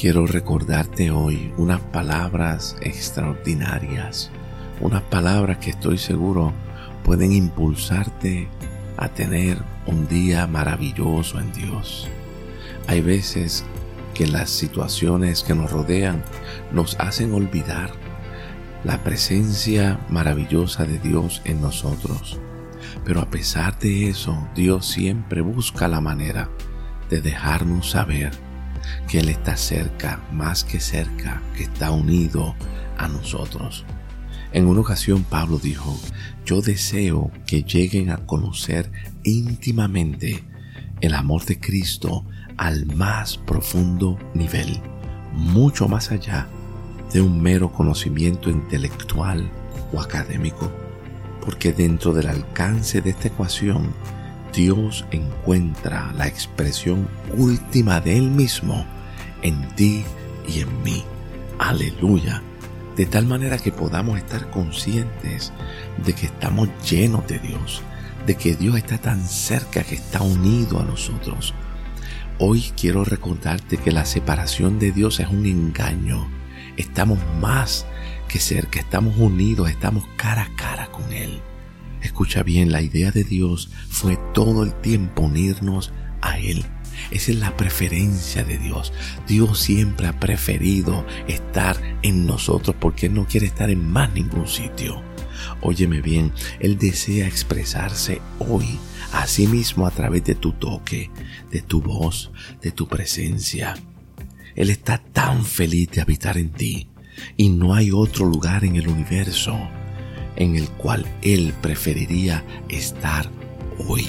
quiero recordarte hoy unas palabras extraordinarias, unas palabras que estoy seguro pueden impulsarte a tener un día maravilloso en Dios. Hay veces que las situaciones que nos rodean nos hacen olvidar la presencia maravillosa de Dios en nosotros. Pero a pesar de eso, Dios siempre busca la manera de dejarnos saber que Él está cerca, más que cerca, que está unido a nosotros. En una ocasión Pablo dijo, yo deseo que lleguen a conocer íntimamente el amor de Cristo al más profundo nivel, mucho más allá de un mero conocimiento intelectual o académico, porque dentro del alcance de esta ecuación, Dios encuentra la expresión última de Él mismo en ti y en mí. Aleluya. De tal manera que podamos estar conscientes de que estamos llenos de Dios, de que Dios está tan cerca que está unido a nosotros. Hoy quiero recordarte que la separación de Dios es un engaño. Estamos más que cerca, estamos unidos, estamos cara a cara con Él. Escucha bien, la idea de Dios fue todo el tiempo unirnos a Él. Esa es la preferencia de Dios. Dios siempre ha preferido estar en nosotros porque Él no quiere estar en más ningún sitio. Óyeme bien, Él desea expresarse hoy a sí mismo a través de tu toque, de tu voz, de tu presencia. Él está tan feliz de habitar en ti y no hay otro lugar en el universo en el cual Él preferiría estar hoy.